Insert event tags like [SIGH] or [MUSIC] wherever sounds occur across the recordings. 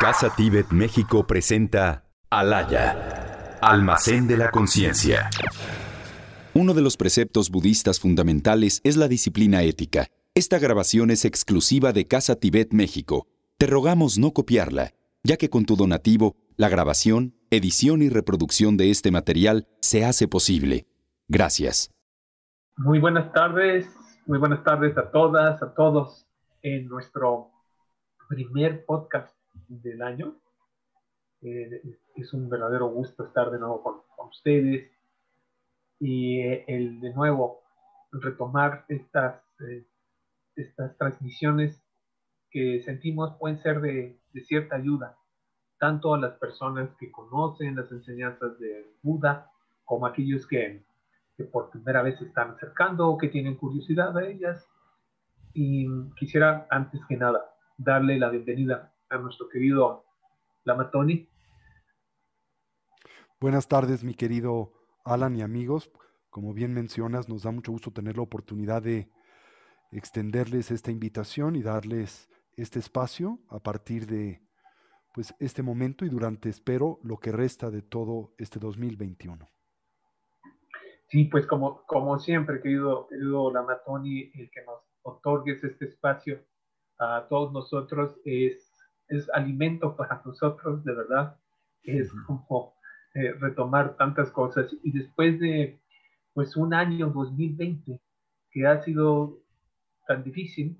Casa Tíbet México presenta Alaya, Almacén de la Conciencia. Uno de los preceptos budistas fundamentales es la disciplina ética. Esta grabación es exclusiva de Casa Tibet México. Te rogamos no copiarla, ya que con tu donativo, la grabación, edición y reproducción de este material se hace posible. Gracias. Muy buenas tardes, muy buenas tardes a todas, a todos en nuestro primer podcast del año. Eh, es un verdadero gusto estar de nuevo con, ustedes y eh, el de nuevo retomar estas, eh, estas transmisiones que sentimos pueden ser de, de, cierta ayuda, tanto a las personas que conocen las enseñanzas de Buda como a aquellos que, que por primera vez se están acercando o que tienen curiosidad a ellas. Y quisiera antes que nada darle la bienvenida a nuestro querido Lamatoni. Buenas tardes, mi querido Alan y amigos. Como bien mencionas, nos da mucho gusto tener la oportunidad de extenderles esta invitación y darles este espacio a partir de pues este momento y durante espero lo que resta de todo este 2021. Sí, pues como, como siempre, querido, querido Lamatoni, el que nos otorgues este espacio a todos nosotros es, es alimento para nosotros, de verdad. Es como eh, retomar tantas cosas. Y después de pues un año 2020 que ha sido tan difícil,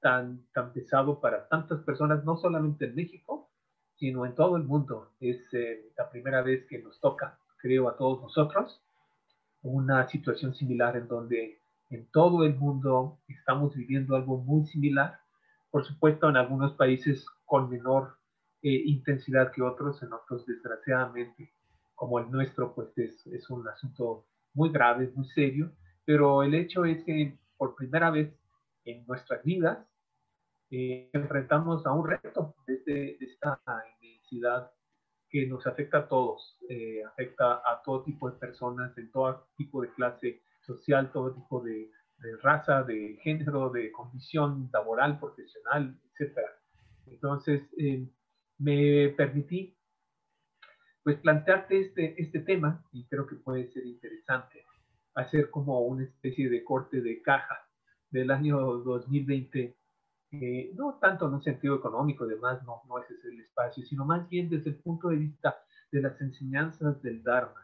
tan, tan pesado para tantas personas, no solamente en México, sino en todo el mundo. Es eh, la primera vez que nos toca, creo, a todos nosotros, una situación similar en donde en todo el mundo estamos viviendo algo muy similar por supuesto, en algunos países con menor eh, intensidad que otros, en otros, desgraciadamente, como el nuestro, pues es, es un asunto muy grave, muy serio, pero el hecho es que por primera vez en nuestras vidas eh, enfrentamos a un reto de, de, esta inmensidad que nos afecta a todos, eh, afecta a todo tipo de personas, en todo tipo de clase social, todo tipo de, de raza, de género, de condición laboral, profesional, etc. Entonces, eh, me permití pues plantearte este, este tema y creo que puede ser interesante hacer como una especie de corte de caja del año 2020, eh, no tanto en un sentido económico, además no, no ese es el espacio, sino más bien desde el punto de vista de las enseñanzas del Dharma.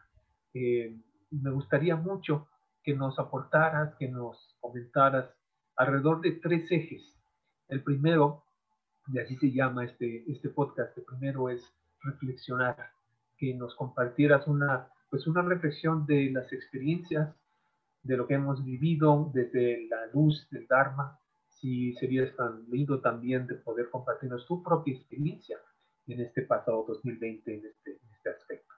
Eh, me gustaría mucho que nos aportaras, que nos comentaras alrededor de tres ejes. El primero, y así se llama este, este podcast, el primero es reflexionar, que nos compartieras una, pues una reflexión de las experiencias, de lo que hemos vivido desde la luz del Dharma, si serías tan lindo también de poder compartirnos tu propia experiencia en este pasado 2020, en este, en este aspecto.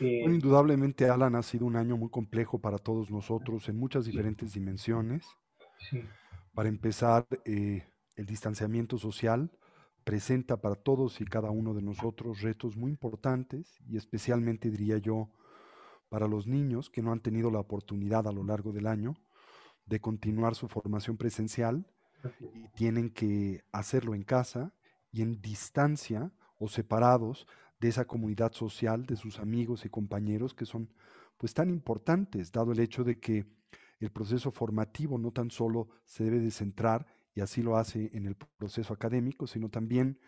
Indudablemente, Alan, ha sido un año muy complejo para todos nosotros en muchas diferentes dimensiones. Para empezar, eh, el distanciamiento social presenta para todos y cada uno de nosotros retos muy importantes y especialmente, diría yo, para los niños que no han tenido la oportunidad a lo largo del año de continuar su formación presencial y tienen que hacerlo en casa y en distancia o separados de esa comunidad social, de sus amigos y compañeros que son pues tan importantes, dado el hecho de que el proceso formativo no tan solo se debe de centrar, y así lo hace en el proceso académico, sino también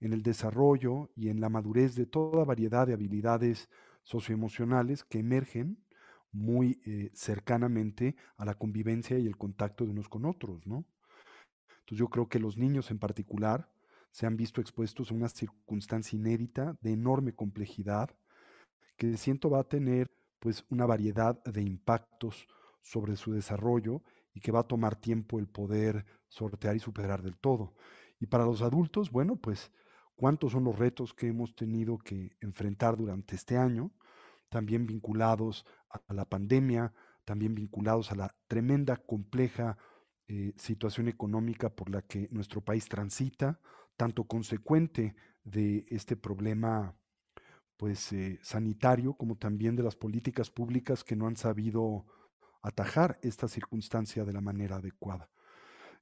en el desarrollo y en la madurez de toda variedad de habilidades socioemocionales que emergen muy eh, cercanamente a la convivencia y el contacto de unos con otros, ¿no? Entonces yo creo que los niños en particular se han visto expuestos a una circunstancia inédita de enorme complejidad que siento va a tener pues una variedad de impactos sobre su desarrollo y que va a tomar tiempo el poder sortear y superar del todo. Y para los adultos, bueno, pues cuántos son los retos que hemos tenido que enfrentar durante este año, también vinculados a la pandemia, también vinculados a la tremenda, compleja eh, situación económica por la que nuestro país transita, tanto consecuente de este problema pues eh, sanitario como también de las políticas públicas que no han sabido atajar esta circunstancia de la manera adecuada.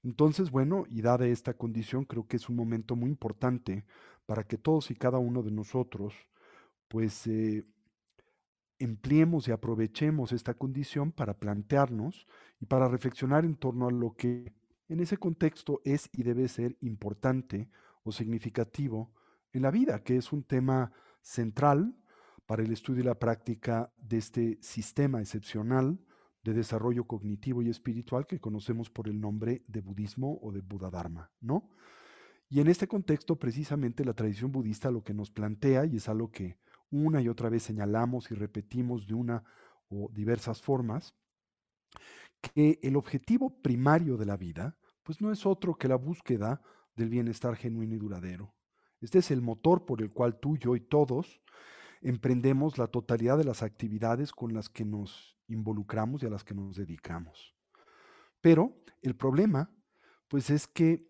Entonces, bueno, y dada esta condición, creo que es un momento muy importante para que todos y cada uno de nosotros pues eh, empleemos y aprovechemos esta condición para plantearnos y para reflexionar en torno a lo que en ese contexto es y debe ser importante o significativo en la vida, que es un tema central para el estudio y la práctica de este sistema excepcional de desarrollo cognitivo y espiritual que conocemos por el nombre de budismo o de Buda Dharma, ¿no? Y en este contexto, precisamente la tradición budista lo que nos plantea, y es algo que una y otra vez señalamos y repetimos de una o diversas formas, que el objetivo primario de la vida, pues no es otro que la búsqueda del bienestar genuino y duradero. Este es el motor por el cual tú, yo y todos emprendemos la totalidad de las actividades con las que nos involucramos y a las que nos dedicamos. Pero el problema, pues es que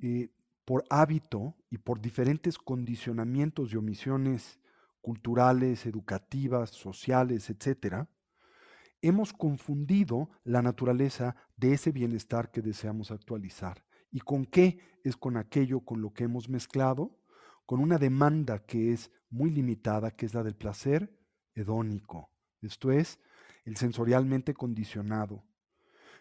eh, por hábito y por diferentes condicionamientos y omisiones culturales, educativas, sociales, etcétera, hemos confundido la naturaleza de ese bienestar que deseamos actualizar. ¿Y con qué? Es con aquello con lo que hemos mezclado, con una demanda que es muy limitada, que es la del placer hedónico. Esto es, el sensorialmente condicionado,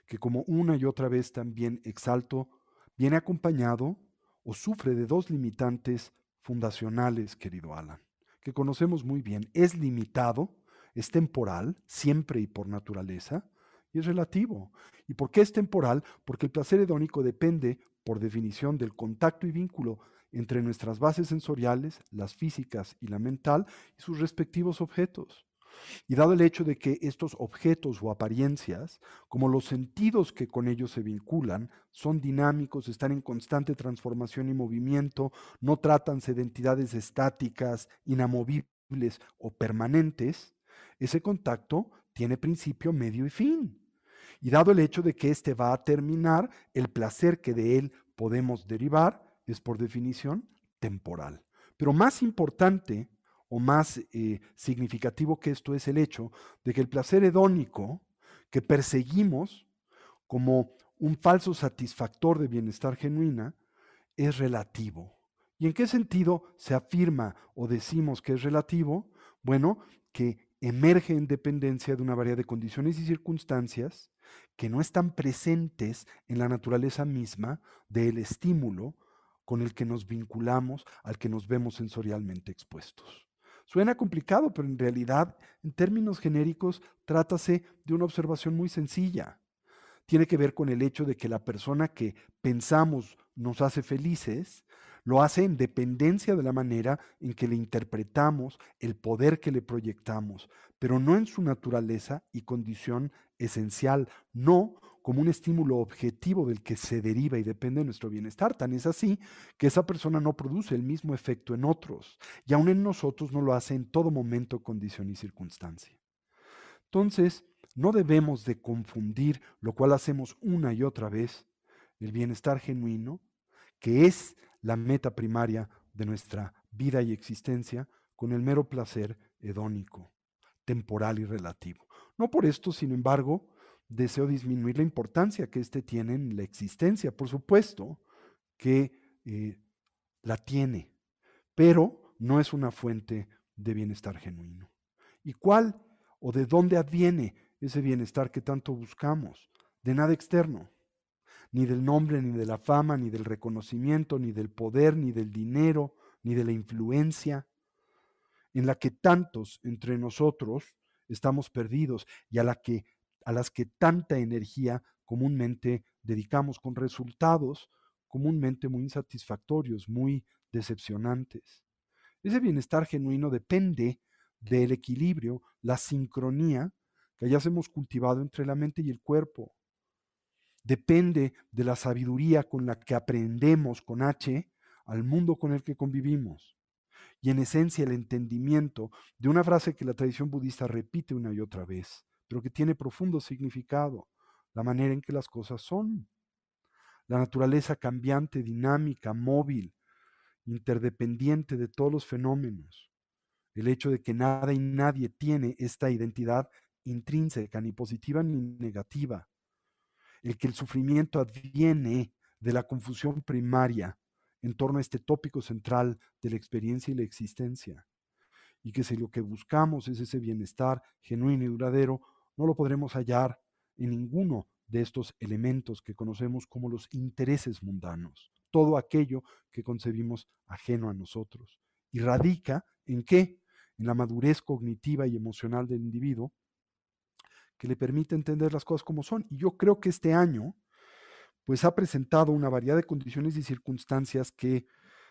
que como una y otra vez también exalto, viene acompañado o sufre de dos limitantes fundacionales, querido Alan, que conocemos muy bien. Es limitado, es temporal, siempre y por naturaleza, y es relativo. ¿Y por qué es temporal? Porque el placer hedónico depende, por definición, del contacto y vínculo entre nuestras bases sensoriales, las físicas y la mental, y sus respectivos objetos. Y dado el hecho de que estos objetos o apariencias, como los sentidos que con ellos se vinculan, son dinámicos, están en constante transformación y movimiento, no tratanse de entidades estáticas, inamovibles o permanentes, ese contacto tiene principio, medio y fin. Y dado el hecho de que éste va a terminar, el placer que de él podemos derivar es por definición temporal. Pero más importante o más eh, significativo que esto es el hecho de que el placer hedónico que perseguimos como un falso satisfactor de bienestar genuina es relativo. ¿Y en qué sentido se afirma o decimos que es relativo? Bueno, que emerge en dependencia de una variedad de condiciones y circunstancias que no están presentes en la naturaleza misma del estímulo con el que nos vinculamos, al que nos vemos sensorialmente expuestos. Suena complicado, pero en realidad, en términos genéricos, trátase de una observación muy sencilla. Tiene que ver con el hecho de que la persona que pensamos nos hace felices, lo hace en dependencia de la manera en que le interpretamos el poder que le proyectamos, pero no en su naturaleza y condición esencial, no como un estímulo objetivo del que se deriva y depende de nuestro bienestar. Tan es así que esa persona no produce el mismo efecto en otros y aún en nosotros no lo hace en todo momento, condición y circunstancia. Entonces, no debemos de confundir, lo cual hacemos una y otra vez, el bienestar genuino, que es la meta primaria de nuestra vida y existencia, con el mero placer hedónico, temporal y relativo. No por esto, sin embargo, deseo disminuir la importancia que éste tiene en la existencia. Por supuesto que eh, la tiene, pero no es una fuente de bienestar genuino. ¿Y cuál o de dónde adviene ese bienestar que tanto buscamos? De nada externo, ni del nombre, ni de la fama, ni del reconocimiento, ni del poder, ni del dinero, ni de la influencia, en la que tantos entre nosotros estamos perdidos y a la que a las que tanta energía comúnmente dedicamos con resultados comúnmente muy insatisfactorios, muy decepcionantes. Ese bienestar genuino depende del equilibrio, la sincronía que hayamos cultivado entre la mente y el cuerpo. Depende de la sabiduría con la que aprendemos con H al mundo con el que convivimos. Y en esencia el entendimiento de una frase que la tradición budista repite una y otra vez pero que tiene profundo significado, la manera en que las cosas son. La naturaleza cambiante, dinámica, móvil, interdependiente de todos los fenómenos. El hecho de que nada y nadie tiene esta identidad intrínseca, ni positiva ni negativa. El que el sufrimiento adviene de la confusión primaria en torno a este tópico central de la experiencia y la existencia. Y que si lo que buscamos es ese bienestar genuino y duradero, no lo podremos hallar en ninguno de estos elementos que conocemos como los intereses mundanos, todo aquello que concebimos ajeno a nosotros. Y radica en qué? En la madurez cognitiva y emocional del individuo que le permite entender las cosas como son. Y yo creo que este año, pues ha presentado una variedad de condiciones y circunstancias que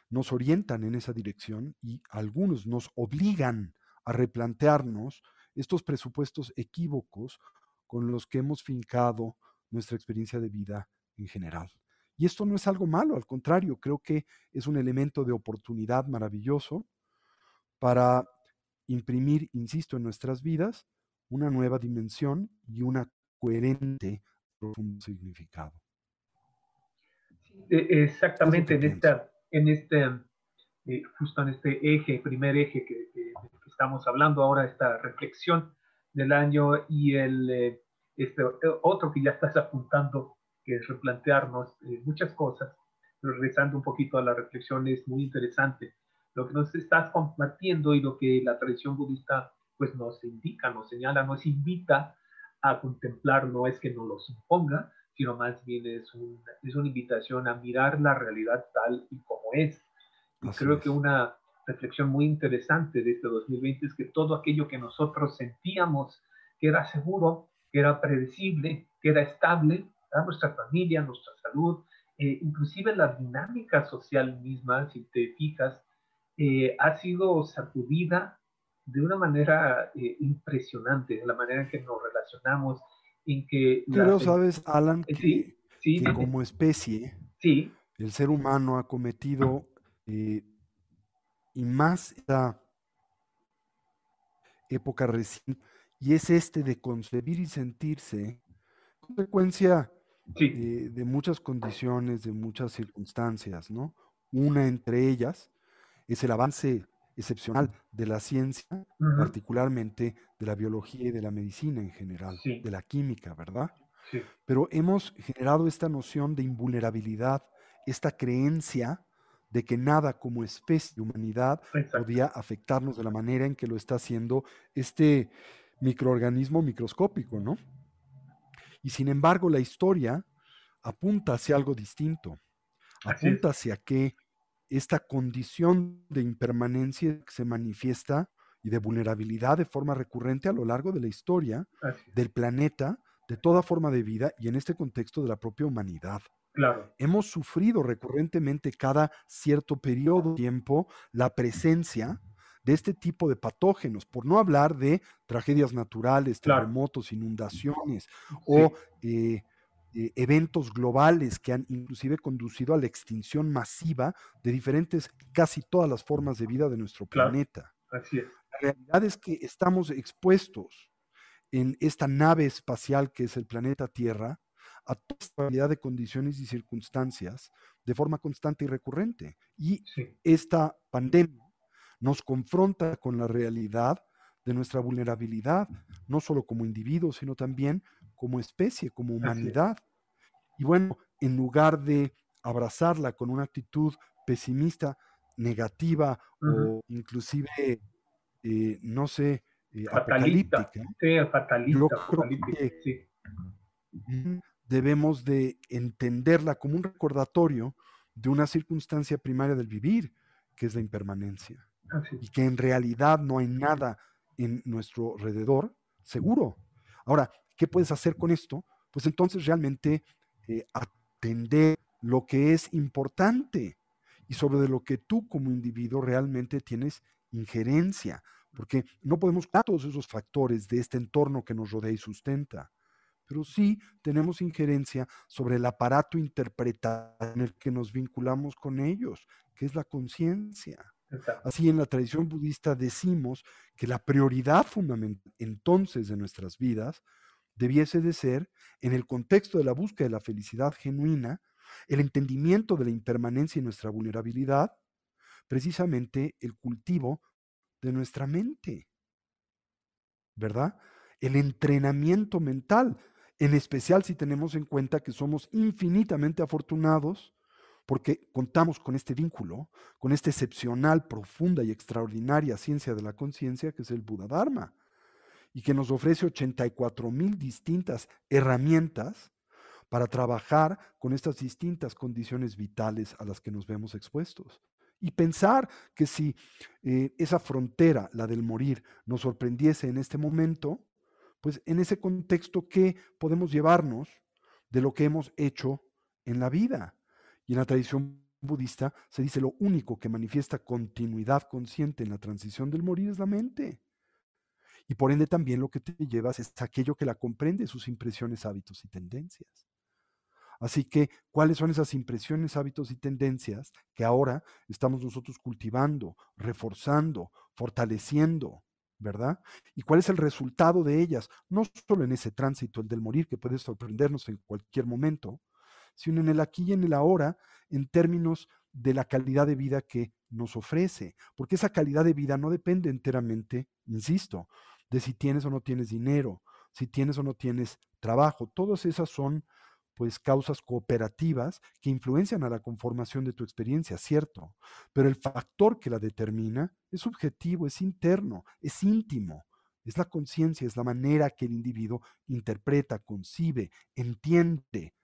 nos orientan en esa dirección y algunos nos obligan a replantearnos estos presupuestos equívocos con los que hemos fincado nuestra experiencia de vida en general. Y esto no es algo malo, al contrario, creo que es un elemento de oportunidad maravilloso para imprimir, insisto, en nuestras vidas una nueva dimensión y una coherente profundo significado. E, exactamente, en, esta, en este, eh, justo en este eje, primer eje que, estamos hablando ahora, esta reflexión del año y el eh, este, otro que ya estás apuntando, que es replantearnos eh, muchas cosas, regresando un poquito a la reflexión, es muy interesante. Lo que nos estás compartiendo y lo que la tradición budista pues nos indica, nos señala, nos invita a contemplar, no es que nos los imponga, sino más bien es, es una invitación a mirar la realidad tal y como es. Y creo que una reflexión muy interesante de este 2020 es que todo aquello que nosotros sentíamos que era seguro, que era predecible, que era estable, a nuestra familia, nuestra salud, eh, inclusive la dinámica social misma, si te fijas, eh, ha sido sacudida de una manera eh, impresionante, de la manera en que nos relacionamos, en que... Pero sabes, Alan, que, como especie, el ser humano ha cometido, y más esta época reciente, y es este de concebir y sentirse consecuencia de, muchas condiciones, de muchas circunstancias, ¿no? Una entre ellas es el avance excepcional de la ciencia, particularmente de la biología y de la medicina en general, de la química, ¿verdad? Pero hemos generado esta noción de invulnerabilidad, esta creencia de que nada como especie de humanidad podía afectarnos de la manera en que lo está haciendo este microorganismo microscópico, ¿no? Y sin embargo, la historia apunta hacia algo distinto. Apunta hacia que esta condición de impermanencia se manifiesta y de vulnerabilidad de forma recurrente a lo largo de la historia del planeta, de toda forma de vida y en este contexto de la propia humanidad. Claro. Hemos sufrido recurrentemente cada cierto periodo de tiempo la presencia de este tipo de patógenos, por no hablar de tragedias naturales, terremotos, inundaciones o eh, eh, eventos globales que han inclusive conducido a la extinción masiva de diferentes, casi todas las formas de vida de nuestro planeta. Así es. La realidad es que estamos expuestos en esta nave espacial que es el planeta Tierra a toda esta variedad de condiciones y circunstancias de forma constante y recurrente. Y esta pandemia nos confronta con la realidad de nuestra vulnerabilidad, no solo como individuos, sino también como especie, como humanidad. Y bueno, en lugar de abrazarla con una actitud pesimista, negativa o inclusive, eh, no sé, eh, apocalíptica, sí, fatalista, debemos de entenderla como un recordatorio de una circunstancia primaria del vivir, que es la impermanencia y que en realidad no hay nada en nuestro alrededor seguro. Ahora, ¿qué puedes hacer con esto? Pues entonces realmente eh, atender lo que es importante y sobre lo que tú como individuo realmente tienes injerencia, porque no podemos todos esos factores de este entorno que nos rodea y sustenta, pero sí tenemos injerencia sobre el aparato interpretado en el que nos vinculamos con ellos, que es la conciencia. Así en la tradición budista decimos que la prioridad fundamental entonces de nuestras vidas debiese de ser, en el contexto de la búsqueda de la felicidad genuina, el entendimiento de la impermanencia y nuestra vulnerabilidad, precisamente el cultivo de nuestra mente, ¿verdad? El entrenamiento mental, en especial si tenemos en cuenta que somos infinitamente afortunados porque contamos con este vínculo, con esta excepcional, profunda y extraordinaria ciencia de la conciencia que es el Buda Dharma, y que nos ofrece 84 mil distintas herramientas para trabajar con estas distintas condiciones vitales a las que nos vemos expuestos. Y pensar que si eh, esa frontera, la del morir, nos sorprendiese en este momento, pues en ese contexto, ¿qué podemos llevarnos de lo que hemos hecho en la vida? Y en la tradición budista se dice lo único que manifiesta continuidad consciente en la transición del morir es la mente. Y por ende también lo que te llevas es aquello que la comprende, sus impresiones, hábitos y tendencias. Así que, ¿cuáles son esas impresiones, hábitos y tendencias que ahora estamos nosotros cultivando, reforzando, fortaleciendo? ¿Verdad? ¿Y cuál es el resultado de ellas? No solo en ese tránsito, el del morir, que puede sorprendernos en cualquier momento, sino en el aquí y en el ahora, en términos de la calidad de vida que nos ofrece. Porque esa calidad de vida no depende enteramente, insisto, de si tienes o no tienes dinero, si tienes o no tienes trabajo. Todas esas son pues causas cooperativas que influencian a la conformación de tu experiencia, cierto, pero el factor que la determina es subjetivo, es interno, es íntimo, es la conciencia, es la manera que el individuo interpreta, concibe, entiende,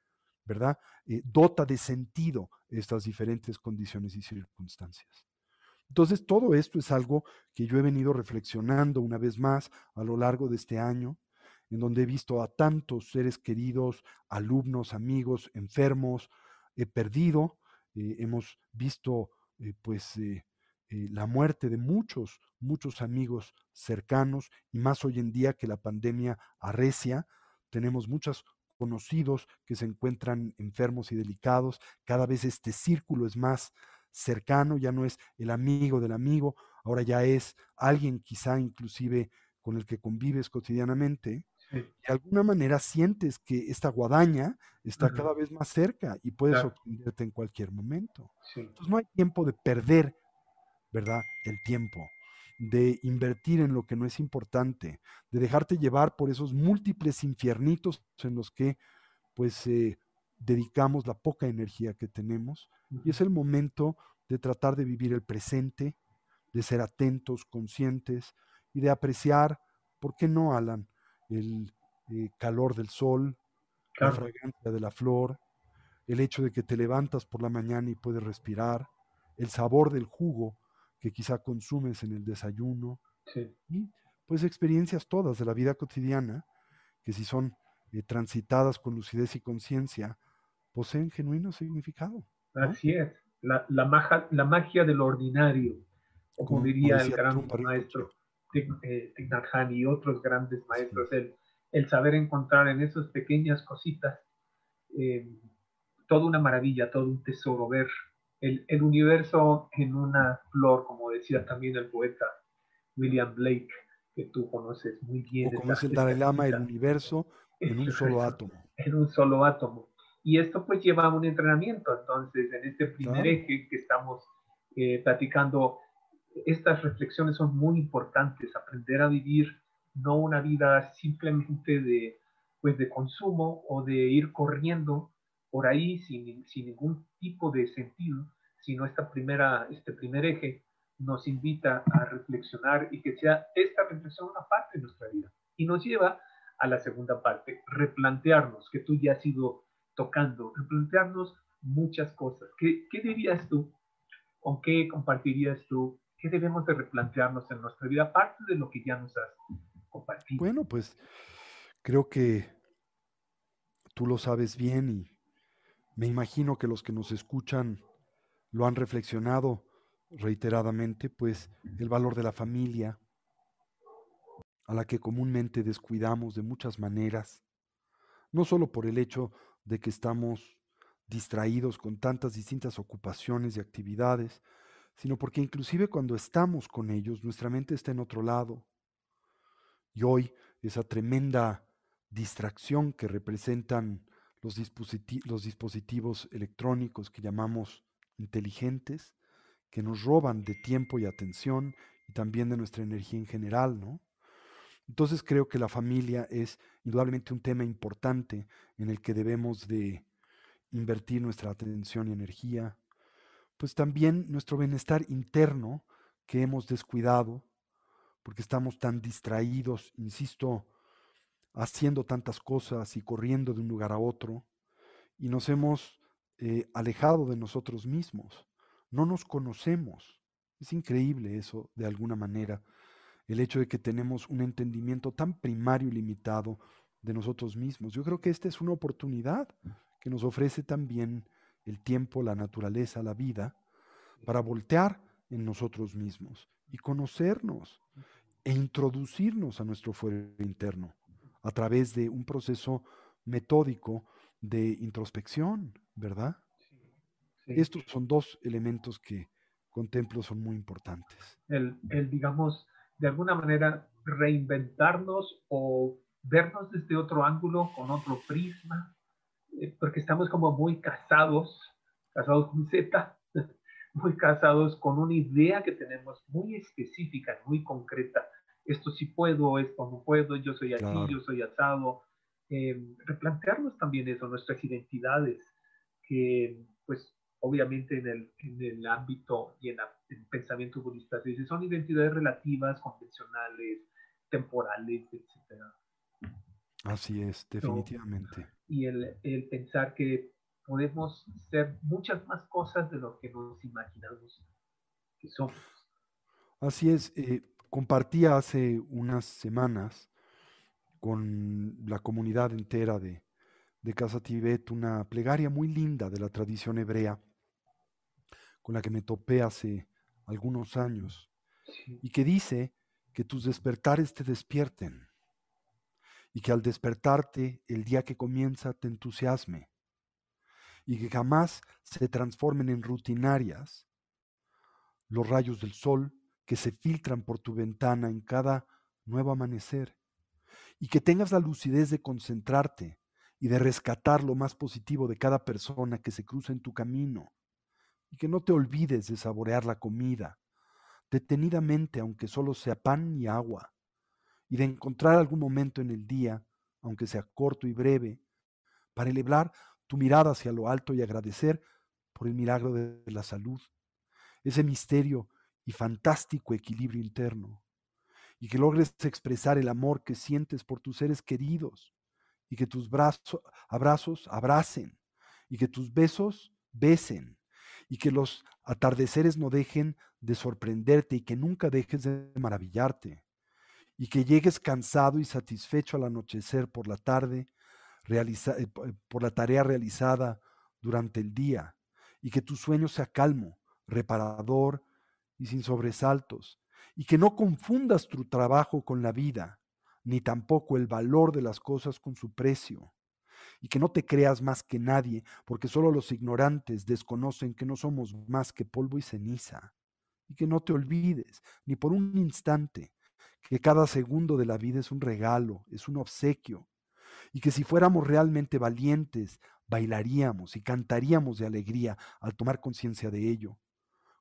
¿verdad? Eh, dota de sentido estas diferentes condiciones y circunstancias. Entonces, todo esto es algo que yo he venido reflexionando una vez más a lo largo de este año, en donde he visto a tantos seres queridos, alumnos, amigos, enfermos, he perdido, eh, hemos visto eh, pues eh, la muerte de muchos, muchos amigos cercanos y más hoy en día que la pandemia arrecia, tenemos muchos conocidos que se encuentran enfermos y delicados, cada vez este círculo es más cercano, ya no es el amigo del amigo, ahora ya es alguien quizá inclusive con el que convives cotidianamente de alguna manera sientes que esta guadaña está cada vez más cerca y puedes sorprenderte en cualquier momento. Entonces no hay tiempo de perder, ¿verdad? El tiempo, de invertir en lo que no es importante, de dejarte llevar por esos múltiples infiernitos en los que pues eh, dedicamos la poca energía que tenemos y es el momento de tratar de vivir el presente, de ser atentos, conscientes y de apreciar, ¿por qué no, Alan? El eh, calor del sol, la fragancia de la flor, el hecho de que te levantas por la mañana y puedes respirar, el sabor del jugo que quizá consumes en el desayuno, y pues experiencias todas de la vida cotidiana que si son eh, transitadas con lucidez y conciencia, poseen genuino significado. Así es, la, la, magia, la magia del ordinario, como, diría el gran maestro eh, y otros grandes maestros, el, el, saber encontrar en esas pequeñas cositas eh, toda una maravilla, todo un tesoro, ver el, el, universo en una flor, como decía también el poeta William Blake, que tú conoces muy bien. O como es el Dalai Lama, el universo en un solo átomo. En un solo átomo. Y esto pues lleva a un entrenamiento, entonces, en este primer eje que estamos eh, platicando, estas reflexiones son muy importantes, aprender a vivir no una vida simplemente de, pues de consumo o de ir corriendo por ahí sin, sin ningún tipo de sentido, sino esta primera, este primer eje nos invita a reflexionar y que sea esta reflexión una parte de nuestra vida. Y nos lleva a la segunda parte, replantearnos, que tú ya has ido tocando, replantearnos muchas cosas. ¿Qué, qué dirías tú? ¿Con qué compartirías tú ¿Qué debemos de replantearnos en nuestra vida, aparte de lo que ya nos has compartido? Bueno, pues creo que tú lo sabes bien y me imagino que los que nos escuchan lo han reflexionado reiteradamente, pues el valor de la familia, a la que comúnmente descuidamos de muchas maneras, no solo por el hecho de que estamos distraídos con tantas distintas ocupaciones y actividades, sino porque inclusive cuando estamos con ellos, nuestra mente está en otro lado. Y hoy esa tremenda distracción que representan los, dispositivos electrónicos que llamamos inteligentes, que nos roban de tiempo y atención y también de nuestra energía en general, ¿no? Entonces creo que la familia es indudablemente un tema importante en el que debemos de invertir nuestra atención y energía, pues también nuestro bienestar interno que hemos descuidado, porque estamos tan distraídos, insisto, haciendo tantas cosas y corriendo de un lugar a otro, y nos hemos eh, alejado de nosotros mismos. No nos conocemos. Es increíble eso, de alguna manera, el hecho de que tenemos un entendimiento tan primario y limitado de nosotros mismos. Yo creo que esta es una oportunidad que nos ofrece también el tiempo, la naturaleza, la vida, para voltear en nosotros mismos y conocernos e introducirnos a nuestro fuero interno a través de un proceso metódico de introspección, ¿verdad? Estos son dos elementos que contemplo son muy importantes. El, el, digamos, de alguna manera reinventarnos o vernos desde otro ángulo, con otro prisma, porque estamos como muy casados, casados con Z, [LAUGHS] muy casados con una idea que tenemos muy específica, muy concreta. Esto sí puedo, esto no puedo, yo soy así, yo soy asado. Eh, replantearnos también eso, nuestras identidades, que pues obviamente en el, en el ámbito y en, el pensamiento budista se son identidades relativas, convencionales, temporales, etc. Así es, definitivamente. Y el, el pensar que podemos ser muchas más cosas de lo que nos imaginamos que somos. Así es, eh, compartí hace unas semanas con la comunidad entera de, de Casa Tibet una plegaria muy linda de la tradición hebrea con la que me topé hace algunos años y que dice que tus despertares te despierten y que al despertarte el día que comienza te entusiasme y que jamás se transformen en rutinarias los rayos del sol que se filtran por tu ventana en cada nuevo amanecer y que tengas la lucidez de concentrarte y de rescatar lo más positivo de cada persona que se cruza en tu camino y que no te olvides de saborear la comida detenidamente aunque solo sea pan y agua y de encontrar algún momento en el día, aunque sea corto y breve, para elevar tu mirada hacia lo alto y agradecer por el milagro de la salud, ese misterio y fantástico equilibrio interno, y que logres expresar el amor que sientes por tus seres queridos, y que tus brazos, abrazos abracen, y que tus besos besen, y que los atardeceres no dejen de sorprenderte y que nunca dejes de maravillarte, y que llegues cansado y satisfecho al anochecer por la tarde, eh, por la tarea realizada durante el día, y que tu sueño sea calmo, reparador y sin sobresaltos, y que no confundas tu trabajo con la vida, ni tampoco el valor de las cosas con su precio, y que no te creas más que nadie, porque solo los ignorantes desconocen que no somos más que polvo y ceniza, y que no te olvides, ni por un instante, que cada segundo de la vida es un regalo, es un obsequio, y que si fuéramos realmente valientes, bailaríamos y cantaríamos de alegría al tomar conciencia de ello,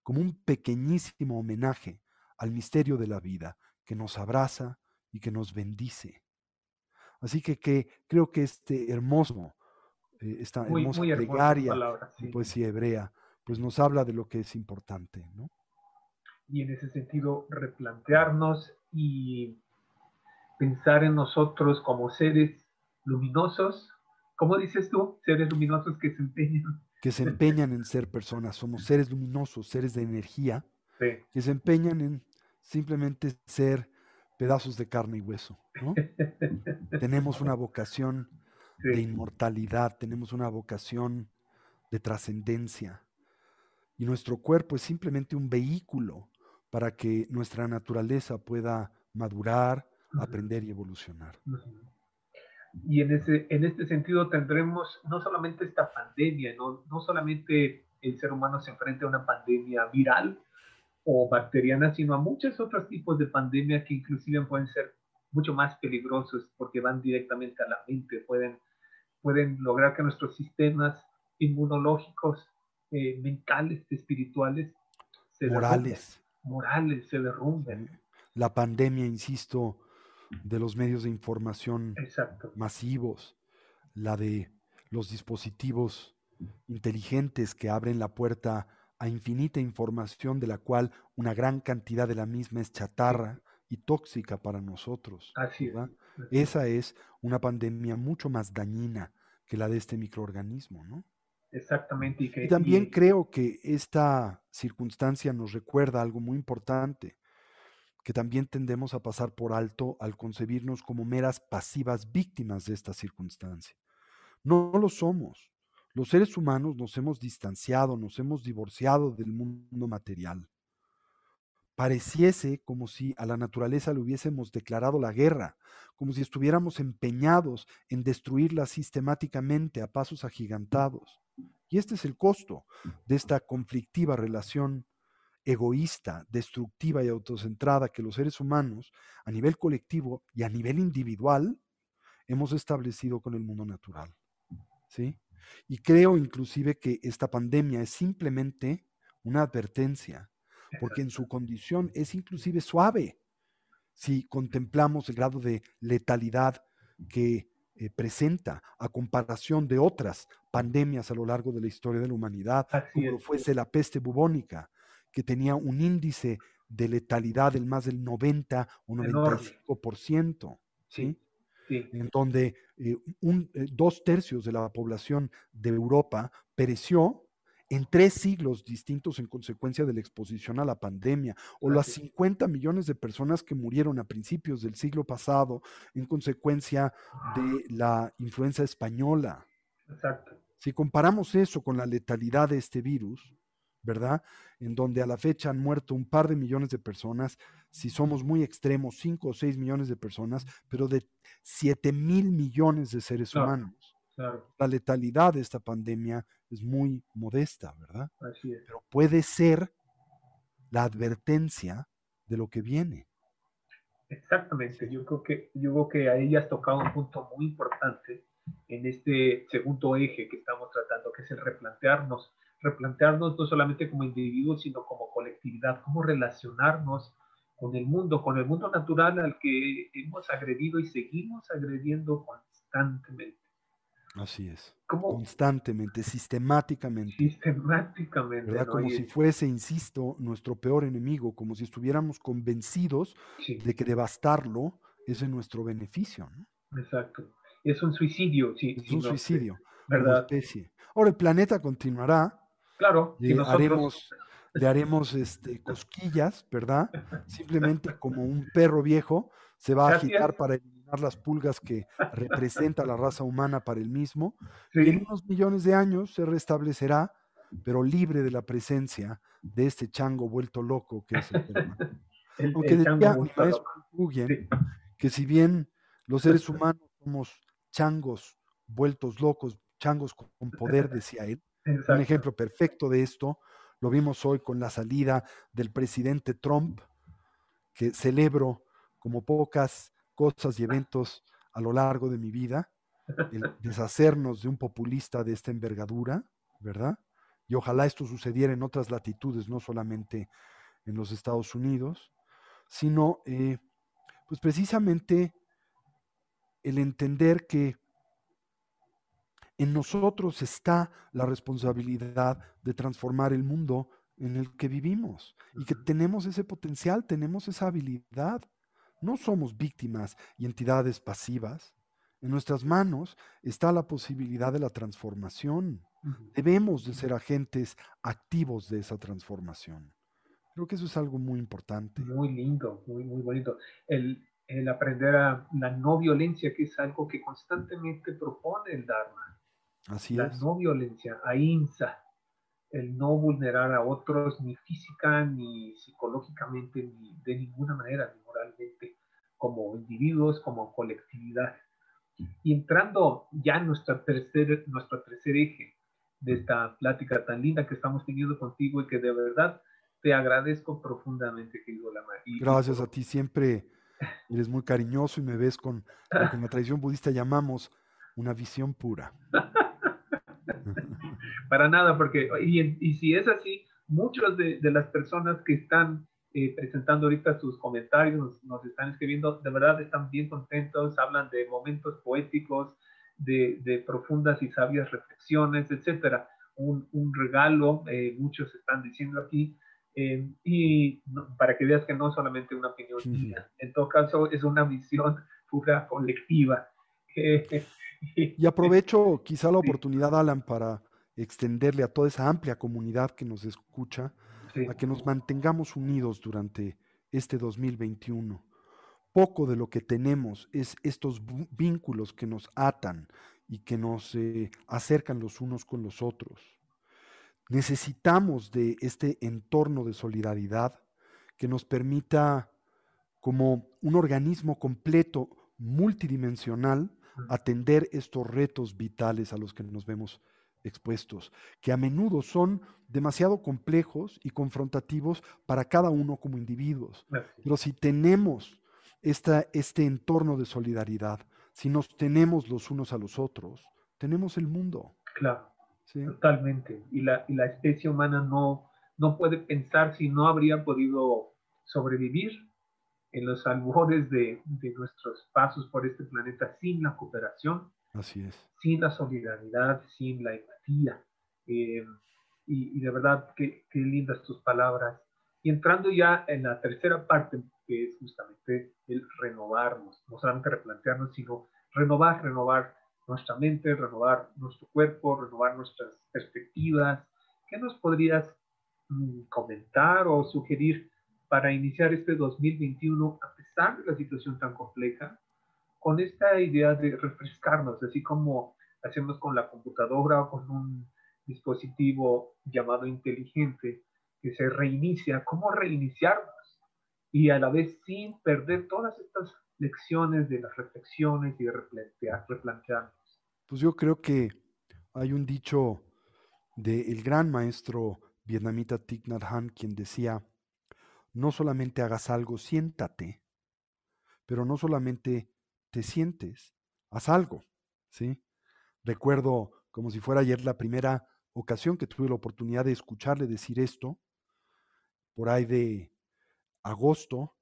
como un pequeñísimo homenaje al misterio de la vida que nos abraza y que nos bendice. Así que, que creo que este hermoso, eh, esta hermosa plegaria, poesía hebrea, pues nos habla de lo que es importante, ¿no? y en ese sentido replantearnos y pensar en nosotros como seres luminosos. ¿Cómo dices tú? Seres luminosos que se empeñan. Que se empeñan en ser personas. Somos seres luminosos, seres de energía, que se empeñan en simplemente ser pedazos de carne y hueso. [LAUGHS] tenemos una vocación de inmortalidad, tenemos una vocación de trascendencia. Y nuestro cuerpo es simplemente un vehículo para que nuestra naturaleza pueda madurar, aprender y evolucionar. Y en, ese, en este sentido tendremos no solamente esta pandemia, no, no solamente el ser humano se enfrenta a una pandemia viral o bacteriana, sino a muchos otros tipos de pandemia que inclusive pueden ser mucho más peligrosos porque van directamente a la mente, pueden, pueden lograr que nuestros sistemas inmunológicos, eh, mentales, espirituales, se morales, morales se derrumben. La pandemia, insisto, de los medios de información masivos, la de los dispositivos inteligentes que abren la puerta a infinita información de la cual una gran cantidad de la misma es chatarra y tóxica para nosotros. Así Esa es una pandemia mucho más dañina que la de este microorganismo, ¿no? Exactamente. Y, también creo que esta circunstancia nos recuerda algo muy importante, que también tendemos a pasar por alto al concebirnos como meras pasivas víctimas de esta circunstancia. No lo somos. Los seres humanos nos hemos distanciado, nos hemos divorciado del mundo material. Pareciese como si a la naturaleza le hubiésemos declarado la guerra, como si estuviéramos empeñados en destruirla sistemáticamente a pasos agigantados. Y este es el costo de esta conflictiva relación egoísta, destructiva y autocentrada que los seres humanos, a nivel colectivo y a nivel individual, hemos establecido con el mundo natural. ¿Sí? Y creo inclusive que esta pandemia es simplemente una advertencia, porque en su condición es inclusive suave. Si contemplamos el grado de letalidad que eh, presenta a comparación de otras pandemias a lo largo de la historia de la humanidad, como fuese la peste bubónica, que tenía un índice de letalidad del más del 90 o 95%, ¿sí? sí. En donde eh, un, eh, dos tercios de la población de Europa pereció en tres siglos distintos en consecuencia de la exposición a la pandemia, o las 50 millones de personas que murieron a principios del siglo pasado en consecuencia de la influenza española. Exacto. Si comparamos eso con la letalidad de este virus, ¿verdad? En donde a la fecha han muerto un par de millones de personas, si somos muy extremos, 5 o 6 millones de personas, pero de 7 mil millones de seres humanos. La letalidad de esta pandemia es muy modesta, ¿verdad? Así es. Pero puede ser la advertencia de lo que viene. Exactamente, yo creo que yo creo que ahí has tocado un punto muy importante en este segundo eje que estamos tratando, que es el replantearnos, replantearnos no solamente como individuos, sino como colectividad, cómo relacionarnos con el mundo, con el mundo natural al que hemos agredido y seguimos agrediendo constantemente. Así es. Constantemente, sistemáticamente. Sistemáticamente. ¿verdad? Como si fuese, insisto, nuestro peor enemigo, como si estuviéramos convencidos de que devastarlo es en nuestro beneficio. ¿no? Exacto. Es un suicidio, sí. Es un suicidio. ¿verdad? especie. Ahora el planeta continuará. Claro. Le haremos, le haremos este, cosquillas, ¿verdad? [LAUGHS] Simplemente como un perro viejo se va a agitar para las pulgas que representa la raza humana para el mismo, y en unos millones de años se restablecerá, pero libre de la presencia de este chango vuelto loco que es el [LAUGHS] Aunque decía mi maestro que si bien los [LAUGHS] seres humanos somos changos vueltos locos, changos con poder, decía él, un ejemplo perfecto de esto lo vimos hoy con la salida del presidente Trump, que celebro como pocas cosas y eventos a lo largo de mi vida, el [LAUGHS] deshacernos de un populista de esta envergadura, ¿verdad? Y ojalá esto sucediera en otras latitudes, no solamente en los Estados Unidos, sino eh, pues precisamente el entender que en nosotros está la responsabilidad de transformar el mundo en el que vivimos y que tenemos ese potencial, tenemos esa habilidad. No somos víctimas y entidades pasivas. En nuestras manos está la posibilidad de la transformación. Debemos de ser agentes activos de esa transformación. Creo que eso es algo muy importante. Muy lindo, muy, muy bonito. El, el aprender a la no violencia, que es algo que constantemente propone el Dharma. Así la es. no violencia, ahimsa, el no vulnerar a otros ni física, ni psicológicamente, ni de ninguna manera, ni moralmente, como individuos, como colectividad. Y entrando ya en nuestra tercer, nuestro tercer eje de esta plática tan linda que estamos teniendo contigo y que de verdad te agradezco profundamente, querido Lama. Gracias a ti, siempre eres muy cariñoso y me ves con lo que en la tradición budista llamamos una visión pura. [LAUGHS] Para nada, porque, y, si es así, muchas de, las personas que están eh, presentando ahorita sus comentarios, nos, están escribiendo, de verdad están bien contentos, hablan de momentos poéticos, de, profundas y sabias reflexiones, etcétera. Un, regalo, eh, muchos están diciendo aquí, eh, y para que veas que no es solamente una opinión mía, en todo caso es una visión [LAUGHS] pura colectiva. [LAUGHS] y aprovecho quizá la oportunidad, Alan, para extenderle a toda esa amplia comunidad que nos escucha, a que nos mantengamos unidos durante este 2021 poco de lo que tenemos es estos vínculos que nos atan y que nos eh, acercan los unos con los otros. Necesitamos de este entorno de solidaridad que nos permita, como un organismo completo, multidimensional, atender estos retos vitales a los que nos vemos expuestos, que a menudo son demasiado complejos y confrontativos para cada uno como individuos. Pero si tenemos este entorno de solidaridad, si nos tenemos los unos a los otros, tenemos el mundo. Claro, totalmente. Y la, y la especie humana no, no puede pensar si no habría podido sobrevivir en los albores de, de, nuestros pasos por este planeta sin la cooperación, Así es. sin la solidaridad, sin la empatía. Eh, y, y, de verdad, qué, qué lindas tus palabras. Y entrando ya en la tercera parte, que es justamente el renovarnos, no solamente replantearnos, sino renovar, renovar nuestra mente, renovar nuestro cuerpo, renovar nuestras perspectivas. ¿Qué nos podrías mm, comentar o sugerir para iniciar este 2021 a pesar de la situación tan compleja, con esta idea de refrescarnos, así como hacemos con la computadora o con un dispositivo llamado inteligente que se reinicia, ¿cómo reiniciarnos? y a la vez sin perder todas estas lecciones de las reflexiones y de replantear, replantearnos. Pues yo creo que hay un dicho del gran maestro vietnamita Thich Nhat Hanh quien decía, no solamente hagas algo, siéntate, pero no solamente te sientes, haz algo, ¿sí? Recuerdo como si fuera ayer la primera ocasión que tuve la oportunidad de escucharle decir esto, por ahí de agosto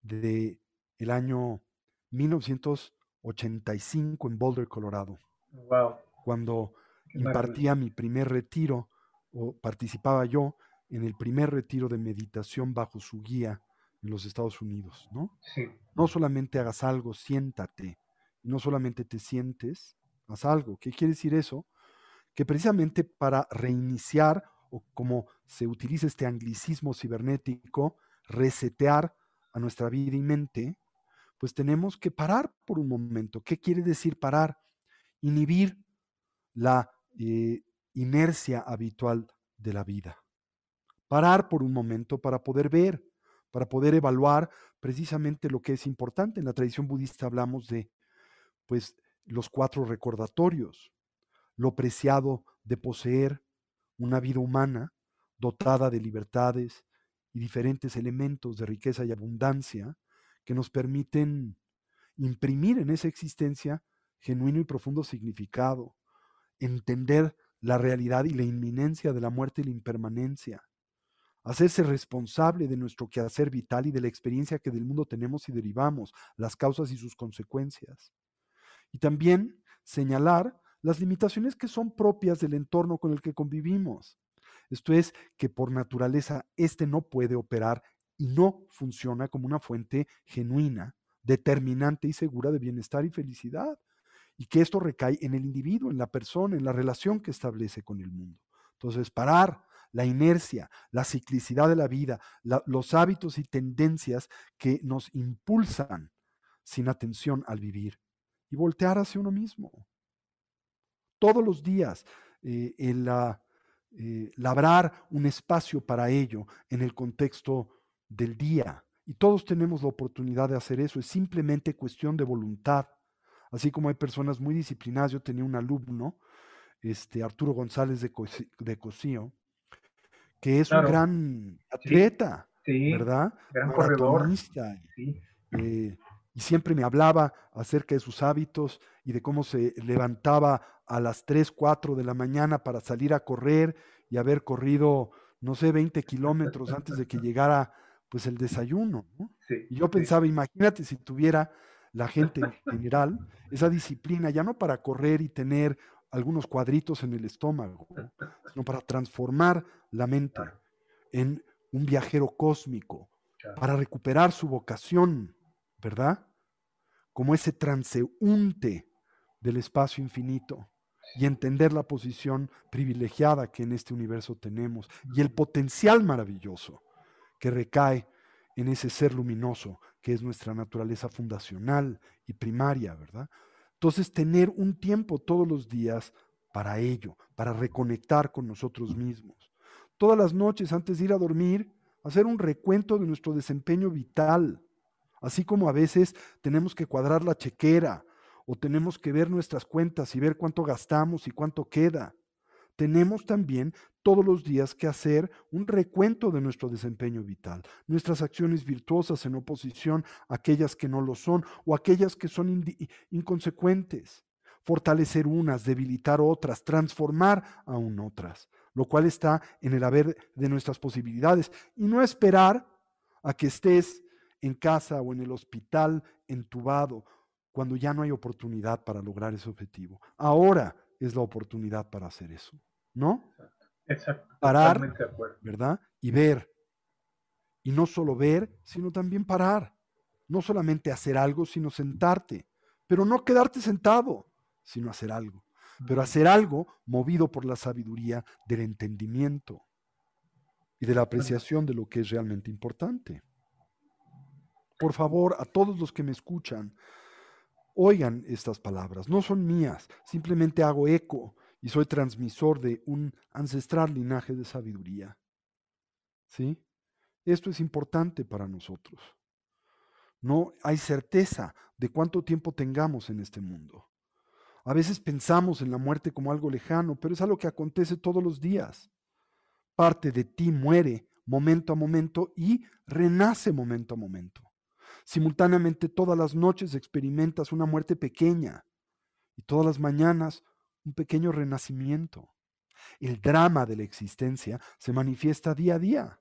de el año 1985 en Boulder, Colorado. Wow. Cuando impartía mi primer retiro o participaba yo en el primer retiro de meditación bajo su guía en los Estados Unidos, ¿no? Sí. No solamente hagas algo, siéntate. No solamente te sientes, haz algo. ¿Qué quiere decir eso? Que precisamente para reiniciar, o como se utiliza este anglicismo cibernético, resetear a nuestra vida y mente, pues tenemos que parar por un momento. ¿Qué quiere decir parar? Inhibir la eh, inercia habitual de la vida. Parar por un momento para poder ver, para poder evaluar precisamente lo que es importante. En la tradición budista hablamos de pues los cuatro recordatorios, lo preciado de poseer una vida humana dotada de libertades, y diferentes elementos de riqueza y abundancia que nos permiten imprimir en esa existencia genuino y profundo significado, entender la realidad y la inminencia de la muerte y la impermanencia, hacerse responsable de nuestro quehacer vital y de la experiencia que del mundo tenemos y derivamos, las causas y sus consecuencias. Y también señalar las limitaciones que son propias del entorno con el que convivimos. Esto es que por naturaleza este no puede operar y no funciona como una fuente genuina, determinante y segura de bienestar y felicidad. Y que esto recae en el individuo, en la persona, en la relación que establece con el mundo. Entonces, parar la inercia, la ciclicidad de la vida, los hábitos y tendencias que nos impulsan sin atención al vivir y voltear hacia uno mismo. Todos los días, eh, en la eh, labrar un espacio para ello en el contexto del día. Y todos tenemos la oportunidad de hacer eso, es simplemente cuestión de voluntad. Así como hay personas muy disciplinadas, yo tenía un alumno, este, Arturo González de, Cosío, que es un gran atleta, ¿verdad? Gran corredor. Eh, y siempre me hablaba acerca de sus hábitos y de cómo se levantaba a las 3, 4 de la mañana para salir a correr y haber corrido, no sé, 20 kilómetros antes de que [LAUGHS] llegara pues el desayuno. y yo pensaba, imagínate si tuviera la gente en [LAUGHS] general, esa disciplina ya no para correr y tener algunos cuadritos en el estómago, sino para transformar la mente en un viajero cósmico, para recuperar su vocación, ¿verdad? Como ese transeúnte del espacio infinito y entender la posición privilegiada que en este universo tenemos y el potencial maravilloso que recae en ese ser luminoso que es nuestra naturaleza fundacional y primaria, ¿verdad? Entonces, tener un tiempo todos los días para ello, para reconectar con nosotros mismos. Todas las noches antes de ir a dormir, hacer un recuento de nuestro desempeño vital, así como a veces tenemos que cuadrar la chequera o tenemos que ver nuestras cuentas y ver cuánto gastamos y cuánto queda. Tenemos también todos los días que hacer un recuento de nuestro desempeño vital, nuestras acciones virtuosas en oposición a aquellas que no lo son o aquellas que son inconsecuentes. Fortalecer unas, debilitar otras, transformar aún otras, lo cual está en el haber de nuestras posibilidades y no esperar a que estés en casa o en el hospital entubado cuando ya no hay oportunidad para lograr ese objetivo. Ahora es la oportunidad para hacer eso, ¿no? Exacto. Parar, ¿verdad? Y ver. Y no solo ver, sino también parar. No solamente hacer algo, sino sentarte. Pero no quedarte sentado, sino hacer algo. Pero hacer algo movido por la sabiduría del entendimiento y de la apreciación de lo que es realmente importante. Por favor, a todos los que me escuchan, Oigan estas palabras, no son mías, simplemente hago eco y soy transmisor de un ancestral linaje de sabiduría. ¿Sí? Esto es importante para nosotros. No hay certeza de cuánto tiempo tengamos en este mundo. A veces pensamos en la muerte como algo lejano, pero es algo que acontece todos los días. Parte de ti muere momento a momento y renace momento a momento. Simultáneamente todas las noches experimentas una muerte pequeña y todas las mañanas un pequeño renacimiento. El drama de la existencia se manifiesta día a día.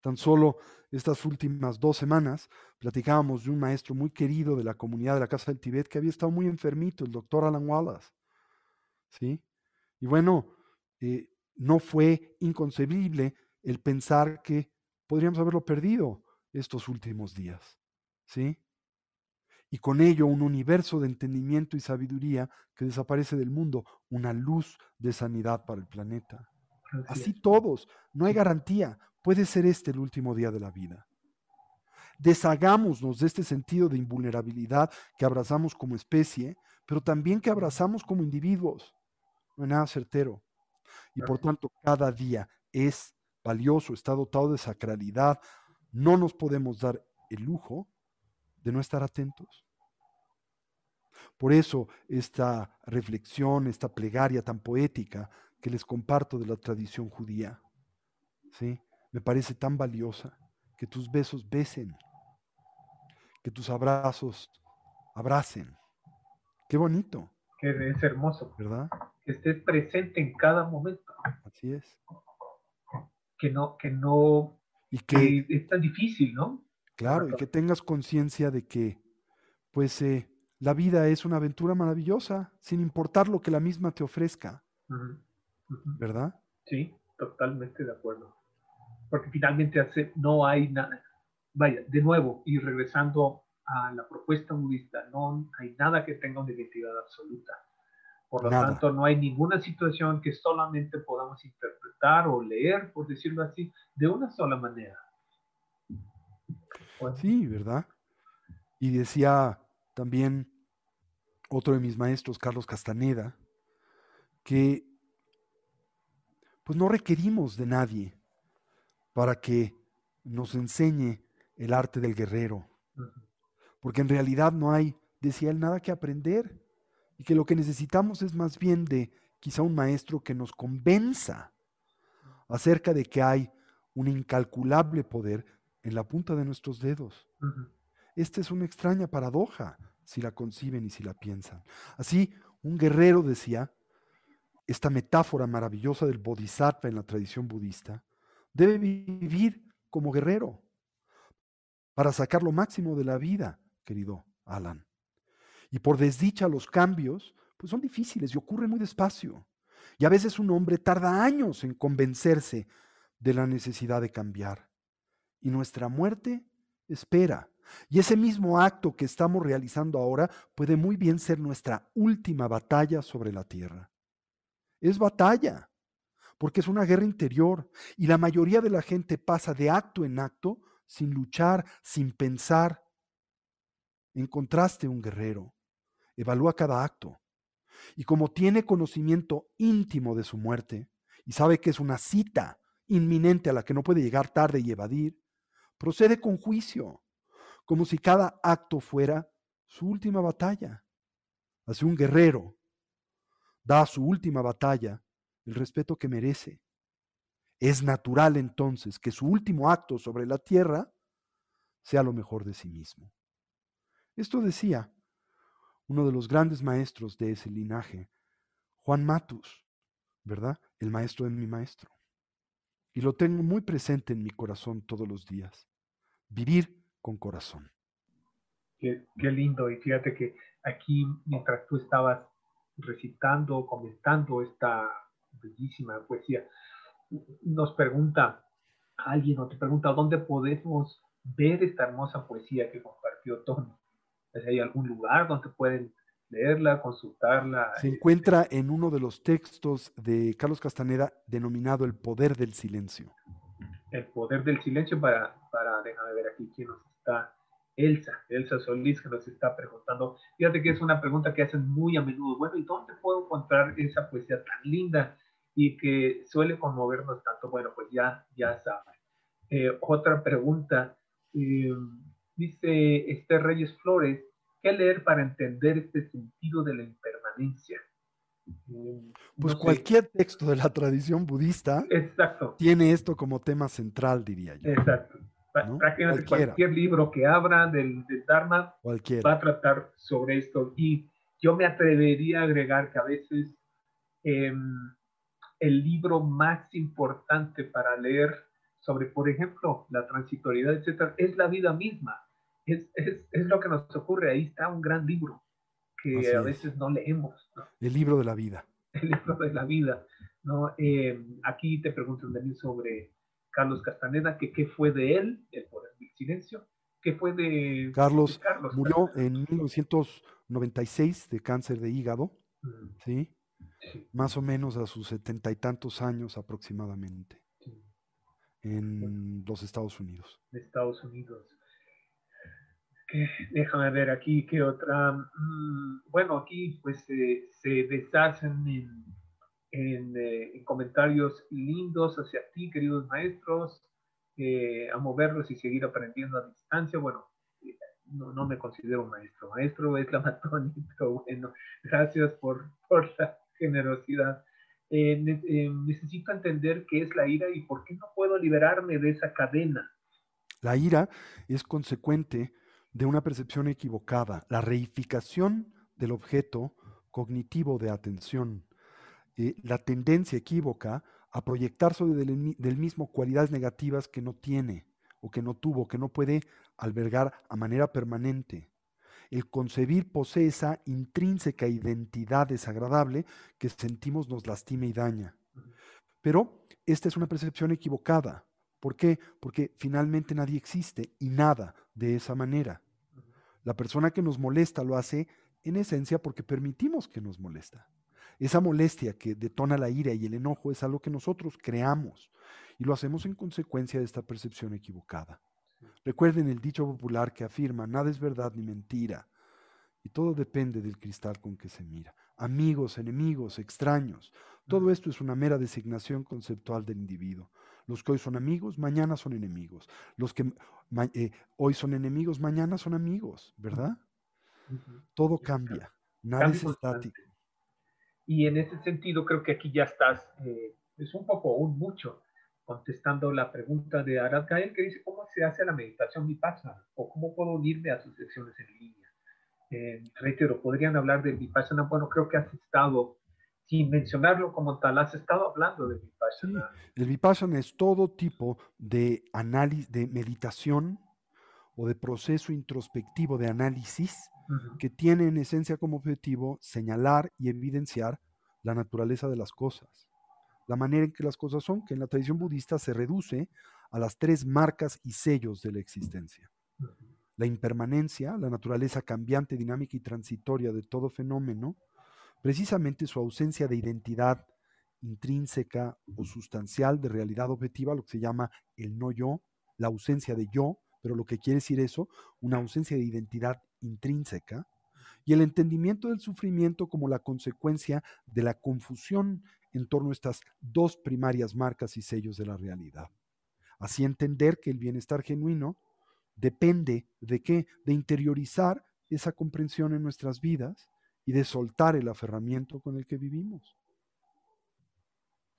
Tan solo estas últimas dos semanas platicábamos de un maestro muy querido de la comunidad de la Casa del Tibet que había estado muy enfermito, el doctor Alan Wallace. ¿Sí? Y bueno, eh, no fue inconcebible el pensar que podríamos haberlo perdido estos últimos días. ¿Sí? Y con ello un universo de entendimiento y sabiduría que desaparece del mundo, una luz de sanidad para el planeta. Así todos, no hay garantía, puede ser este el último día de la vida. Deshagámonos de este sentido de invulnerabilidad que abrazamos como especie, pero también que abrazamos como individuos. No hay nada certero. Y por tanto, cada día es valioso, está dotado de sacralidad, no nos podemos dar el lujo de no estar atentos. Por eso esta reflexión, esta plegaria tan poética que les comparto de la tradición judía, ¿sí? me parece tan valiosa, que tus besos besen, que tus abrazos abracen. Qué bonito. Que es hermoso. ¿Verdad? Que estés presente en cada momento. Así es. Que no, que no y que es tan difícil, ¿no? Claro, y que tengas conciencia de que, pues, eh, la vida es una aventura maravillosa, sin importar lo que la misma te ofrezca. ¿Verdad? Sí, totalmente de acuerdo. Porque finalmente hace, no hay nada. Vaya, de nuevo, y regresando a la propuesta budista, no hay nada que tenga una identidad absoluta. Por lo tanto, no hay ninguna situación que solamente podamos interpretar o leer, por decirlo así, de una sola manera. Sí, ¿verdad? Y decía también otro de mis maestros, Carlos Castaneda, que pues no requerimos de nadie para que nos enseñe el arte del guerrero, porque en realidad no hay, decía él, nada que aprender y que lo que necesitamos es más bien de quizá un maestro que nos convenza acerca de que hay un incalculable poder en la punta de nuestros dedos. Esta es una extraña paradoja si la conciben y si la piensan. Así, un guerrero decía, esta metáfora maravillosa del bodhisattva en la tradición budista, debe vivir como guerrero para sacar lo máximo de la vida, querido Alan. Y por desdicha los cambios, pues son difíciles y ocurren muy despacio. Y a veces un hombre tarda años en convencerse de la necesidad de cambiar. Y nuestra muerte espera. Y ese mismo acto que estamos realizando ahora puede muy bien ser nuestra última batalla sobre la tierra. Es batalla, porque es una guerra interior y la mayoría de la gente pasa de acto en acto sin luchar, sin pensar. En contraste, un guerrero evalúa cada acto y como tiene conocimiento íntimo de su muerte y sabe que es una cita inminente a la que no puede llegar tarde y evadir, procede con juicio, como si cada acto fuera su última batalla. Así un guerrero da a su última batalla el respeto que merece. Es natural entonces que su último acto sobre la tierra sea lo mejor de sí mismo. Esto decía uno de los grandes maestros de ese linaje, Juan Matus, ¿verdad? El maestro de mi maestro. Y lo tengo muy presente en mi corazón todos los días. Vivir con corazón. Qué, lindo. Y fíjate que aquí, mientras tú estabas recitando, comentando esta bellísima poesía, nos pregunta alguien o te pregunta dónde podemos ver esta hermosa poesía que compartió Tony. ¿Hay algún lugar donde pueden leerla, consultarla. Se encuentra en uno de los textos de Carlos Castaneda denominado El Poder del Silencio. El Poder del Silencio para, para déjame ver aquí quién nos está, Elsa, Elsa Solís que nos está preguntando. Fíjate que es una pregunta que hacen muy a menudo. Bueno, ¿y dónde puedo encontrar esa poesía tan linda y que suele conmovernos tanto? Bueno, pues ya, ya saben. Eh, otra pregunta, eh, dice Esther Reyes Flores, ¿Qué leer para entender este sentido de la impermanencia? Mm, pues cualquier texto de la tradición budista Exacto. tiene esto como tema central, diría yo. Exacto. Prácticamente cualquier libro que abra del, Dharma va a tratar sobre esto. Y yo me atrevería a agregar que a veces em, el libro más importante para leer sobre, por ejemplo, la transitoriedad, etcétera, es la vida misma es, es, lo que nos ocurre. Ahí está un gran libro que a veces no leemos. El libro de la vida. El libro de la vida. ¿no? Eh, aquí te pregunto también sobre Carlos Castaneda, que qué fue de él, el poder del silencio. ¿Qué fue de Carlos? Carlos murió en 1996 de cáncer de hígado, mm. ¿sí? Más o menos a sus setenta y tantos años aproximadamente, en los Estados Unidos. Estados Unidos déjame ver aquí qué otra. Mm, bueno, aquí pues se deshacen en, eh, en, comentarios lindos hacia ti, queridos maestros. Eh, a moverlos y seguir aprendiendo a distancia. Bueno, eh, no, no, me considero maestro. Maestro es la [LAUGHS] matón, pero bueno, gracias por, por la generosidad. necesito entender qué es la ira y por qué no puedo liberarme de esa cadena. La ira es consecuente de una percepción equivocada, la reificación del objeto cognitivo de atención, eh, la tendencia equívoca a proyectar sobre del, mismo cualidades negativas que no tiene o que no tuvo, que no puede albergar a manera permanente. El concebir posee esa intrínseca identidad desagradable que sentimos nos lastima y daña. Pero esta es una percepción equivocada. ¿Por qué? Porque finalmente nadie existe y nada de esa manera. La persona que nos molesta lo hace en esencia porque permitimos que nos molesta. Esa molestia que detona la ira y el enojo es algo que nosotros creamos y lo hacemos en consecuencia de esta percepción equivocada. Recuerden el dicho popular que afirma, nada es verdad ni mentira, y todo depende del cristal con que se mira. Amigos, enemigos, extraños, todo esto es una mera designación conceptual del individuo. Los que hoy son amigos, mañana son enemigos. Los que eh, hoy son enemigos, mañana son amigos, ¿verdad? Todo cambia, nada es estático. Y en ese sentido creo que aquí ya estás, eh, es un poco, un mucho, contestando la pregunta de Arad Gael que dice, ¿cómo se hace la meditación vipassana? ¿O cómo puedo unirme a sus sesiones en línea? Eh, reitero, ¿podrían hablar del vipassana? Bueno, creo que has estado sin mencionarlo como tal, has estado hablando de Vipassana. el Vipassana es todo tipo de análisis, de meditación o de proceso introspectivo de análisis que tiene en esencia como objetivo señalar y evidenciar la naturaleza de las cosas, la manera en que las cosas son, que en la tradición budista se reduce a las tres marcas y sellos de la existencia. La impermanencia, la naturaleza cambiante, dinámica y transitoria de todo fenómeno, precisamente su ausencia de identidad intrínseca o sustancial de realidad objetiva, lo que se llama el no yo, la ausencia de yo, pero lo que quiere decir eso, una ausencia de identidad intrínseca, y el entendimiento del sufrimiento como la consecuencia de la confusión en torno a estas dos primarias marcas y sellos de la realidad. Así entender que el bienestar genuino depende de qué? De interiorizar esa comprensión en nuestras vidas y de soltar el aferramiento con el que vivimos.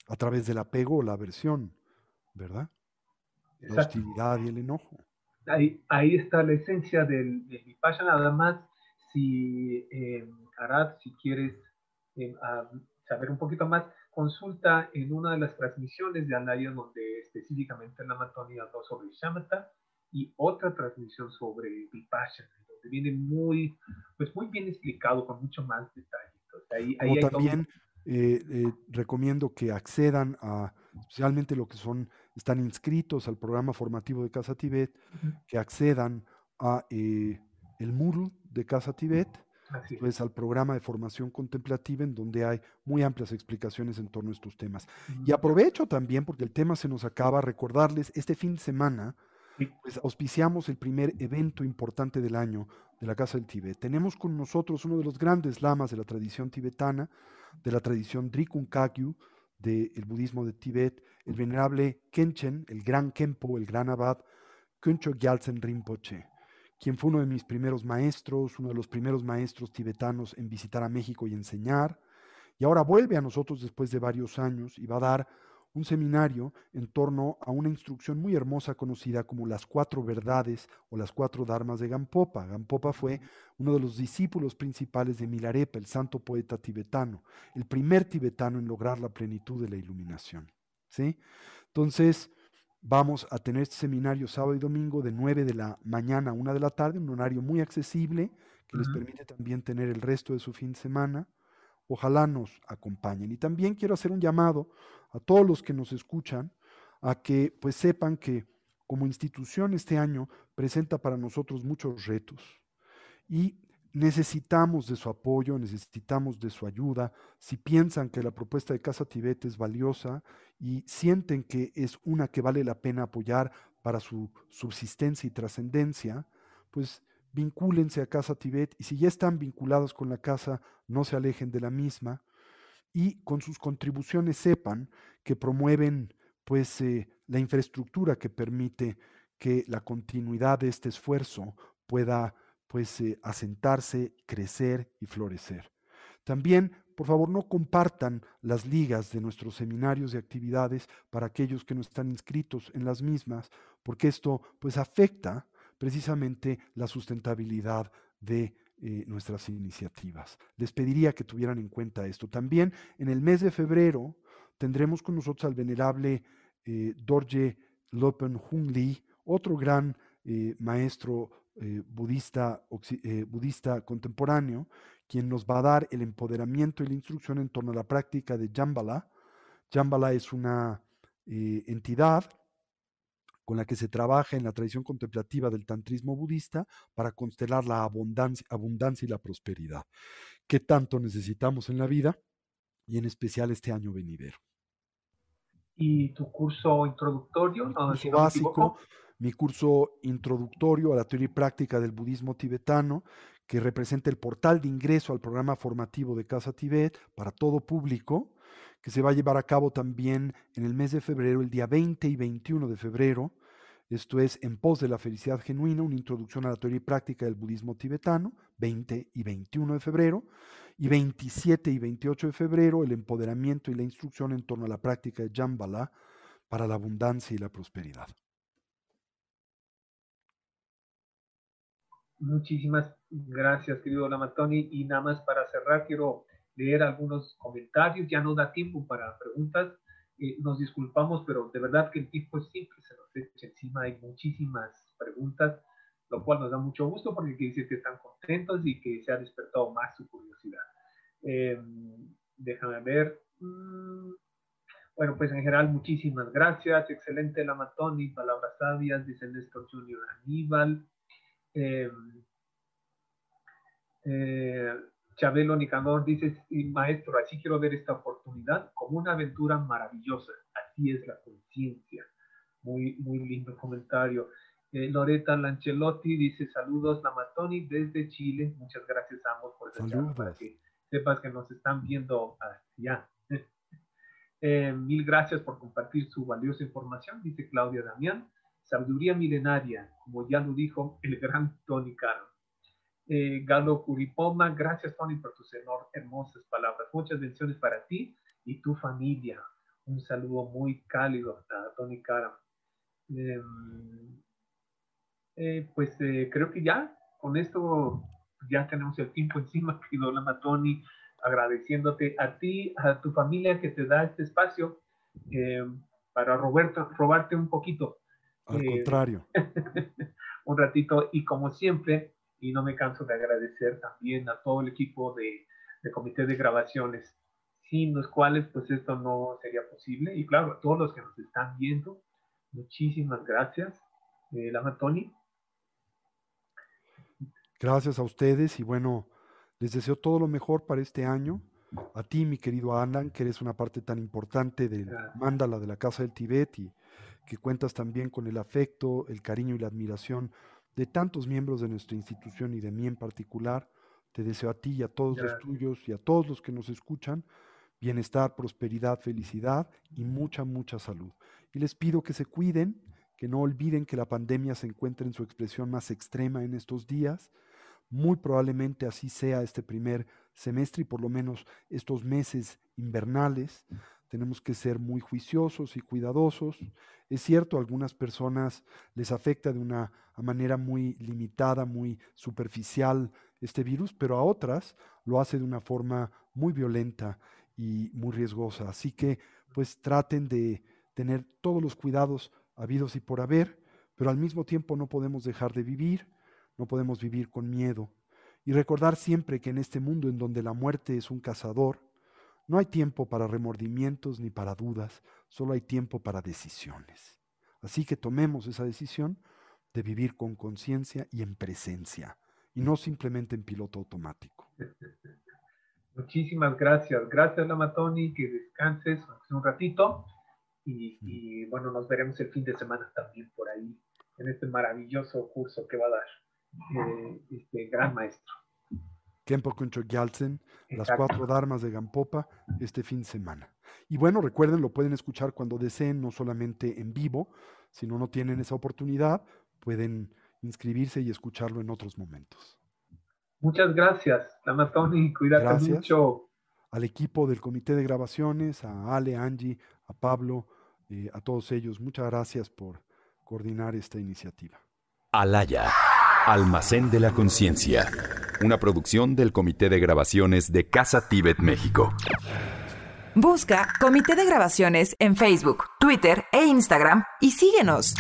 A través del apego o la aversión, ¿verdad? La hostilidad y el enojo. Ahí, ahí está la esencia del, del nada más si, eh, Arad, si quieres eh, saber un poquito más, consulta en una de las transmisiones de Anaya donde específicamente la Amazonía habló sobre Shamatha y otra transmisión sobre Vipassana, donde viene muy, pues muy bien explicado con mucho más detalle. ahí, también eh, eh, recomiendo que accedan a, especialmente lo que son, están inscritos al programa formativo de Casa Tibet, que accedan a eh, el MURL de Casa Tibet, pues al programa de formación contemplativa en donde hay muy amplias explicaciones en torno a estos temas. Y aprovecho también, porque el tema se nos acaba, recordarles, este fin de semana, pues auspiciamos el primer evento importante del año de la Casa del Tibet. Tenemos con nosotros uno de los grandes lamas de la tradición tibetana, de la tradición Drikung Kagyu, del budismo de Tibet, el venerable Kenchen, el gran Kempo, el gran abad, Kuncho Gyaltsen Rinpoche quien fue uno de mis primeros maestros, uno de los primeros maestros tibetanos en visitar a México y enseñar, y ahora vuelve a nosotros después de varios años y va a dar un seminario en torno a una instrucción muy hermosa conocida como las cuatro verdades o las cuatro dharmas de Gampopa. Gampopa fue uno de los discípulos principales de Milarepa, el santo poeta tibetano, el primer tibetano en lograr la plenitud de la iluminación. ¿sí? Entonces, Vamos a tener este seminario sábado y domingo de 9 de la mañana a 1 de la tarde, un horario muy accesible que les permite también tener el resto de su fin de semana. Ojalá nos acompañen. Y también quiero hacer un llamado a todos los que nos escuchan a que pues sepan que como institución este año presenta para nosotros muchos retos. Y necesitamos de su apoyo, necesitamos de su ayuda. Si piensan que la propuesta de Casa Tibet es valiosa y sienten que es una que vale la pena apoyar para su subsistencia y trascendencia, pues vincúlense a Casa Tibet y si ya están vinculados con la casa, no se alejen de la misma y con sus contribuciones sepan que promueven pues eh, la infraestructura que permite que la continuidad de este esfuerzo pueda pues eh, asentarse, crecer y florecer. También, por favor, no compartan las ligas de nuestros seminarios y actividades para aquellos que no están inscritos en las mismas, porque esto pues afecta precisamente la sustentabilidad de eh, nuestras iniciativas. Les pediría que tuvieran en cuenta esto. También en el mes de febrero tendremos con nosotros al venerable eh, Dorje Lopen Hung otro gran maestro eh, budista, eh, budista contemporáneo, quien nos va a dar el empoderamiento y la instrucción en torno a la práctica de Jambala. Jambala es una entidad con la que se trabaja en la tradición contemplativa del tantrismo budista para constelar la abundancia, abundancia y la prosperidad, que tanto necesitamos en la vida y en especial este año venidero. ¿Y tu curso introductorio? no, curso básico mi curso introductorio a la teoría y práctica del budismo tibetano, que representa el portal de ingreso al programa formativo de Casa Tibet para todo público, que se va a llevar a cabo también en el mes de febrero, el día 20 y 21 de febrero. Esto es En pos de la felicidad genuina, una introducción a la teoría y práctica del budismo tibetano, 20 y 21 de febrero. Y 27 y 28 de febrero, el empoderamiento y la instrucción en torno a la práctica de Jambala para la abundancia y la prosperidad. Muchísimas gracias, querido Lamatoni. Y nada más para cerrar, quiero leer algunos comentarios. Ya no da tiempo para preguntas. Eh, nos disculpamos, pero de verdad que el tiempo siempre se nos echa encima. Hay muchísimas preguntas. lo cual nos da mucho gusto porque quiere decir que están contentos y que se ha despertado más su curiosidad. Em, déjame ver. Mm, bueno, pues en general, muchísimas gracias. Excelente la Matoni, palabras sabias, dice Néstor Junior Aníbal. Em, eh, Chabelo Nicandor dice, maestro, así quiero ver esta oportunidad como una aventura maravillosa. Así es la conciencia. Muy, muy lindo comentario. Eh, Loreta Lancelotti dice, saludos Lamatoni desde Chile. Muchas gracias a ambos por esta para que sepas que nos están viendo allá. [LAUGHS] Eh, mil gracias por compartir su valiosa información, dice Claudia Damián. Sabiduría milenaria, como ya lo dijo el gran Tony Caro. Eh, Galo Curipoma, gracias Tony por tus hermosas palabras. Muchas bendiciones para ti y tu familia. Un saludo muy cálido a Tony Caro. Em, eh, pues creo que ya con esto ya tenemos el tiempo encima, [LAUGHS] querido Lama Tony agradeciéndote a ti, a tu familia que te da este espacio eh, para Roberto, robarte un poquito. Al eh, contrario. [LAUGHS] un ratito y como siempre, y no me canso de agradecer también a todo el equipo de, de comité de grabaciones, sin los cuales pues esto no sería posible. Y claro, a todos los que nos están viendo, muchísimas gracias. Eh, Lama Tony. Gracias a ustedes y bueno, les deseo todo lo mejor para este año. A ti, mi querido Alan, que eres una parte tan importante del Mándala de la Casa del Tibet y que cuentas también con el afecto, el cariño y la admiración de tantos miembros de nuestra institución y de mí en particular. Te deseo a ti y a todos los tuyos y a todos los que nos escuchan bienestar, prosperidad, felicidad y mucha, mucha salud. Y les pido que se cuiden, que no olviden que la pandemia se encuentra en su expresión más extrema en estos días muy probablemente así sea este primer semestre y por lo menos estos meses invernales. Tenemos que ser muy juiciosos y cuidadosos. Es cierto, a algunas personas les afecta de una manera muy limitada, muy superficial este virus, pero a otras lo hace de una forma muy violenta y muy riesgosa. Así que pues traten de tener todos los cuidados habidos y por haber, pero al mismo tiempo no podemos dejar de vivir no podemos vivir con miedo. Y recordar siempre que en este mundo en donde la muerte es un cazador, no hay tiempo para remordimientos ni para dudas, solo hay tiempo para decisiones. Así que tomemos esa decisión de vivir con conciencia y en presencia, y no simplemente en piloto automático. [LAUGHS] Muchísimas gracias. Gracias, Lamatoni, que descanses un ratito. Y, bueno, nos veremos el fin de semana también por ahí, en este maravilloso curso que va a dar. Eh, este gran maestro. Kempo Kuncho Gyaltsen, las cuatro Dharmas de Gampopa, este fin de semana. Y bueno, recuerden, lo pueden escuchar cuando deseen, no solamente en vivo, si no, no tienen esa oportunidad, pueden inscribirse y escucharlo en otros momentos. Muchas gracias, Tony, cuídate gracias mucho. Al equipo del comité de grabaciones, a Ale, Angie, a Pablo, eh, a todos ellos, muchas gracias por coordinar esta iniciativa. Alaya Almacén de la Conciencia, una producción del Comité de Grabaciones de Casa Tíbet, México. Busca Comité de Grabaciones en Facebook, Twitter e Instagram y síguenos.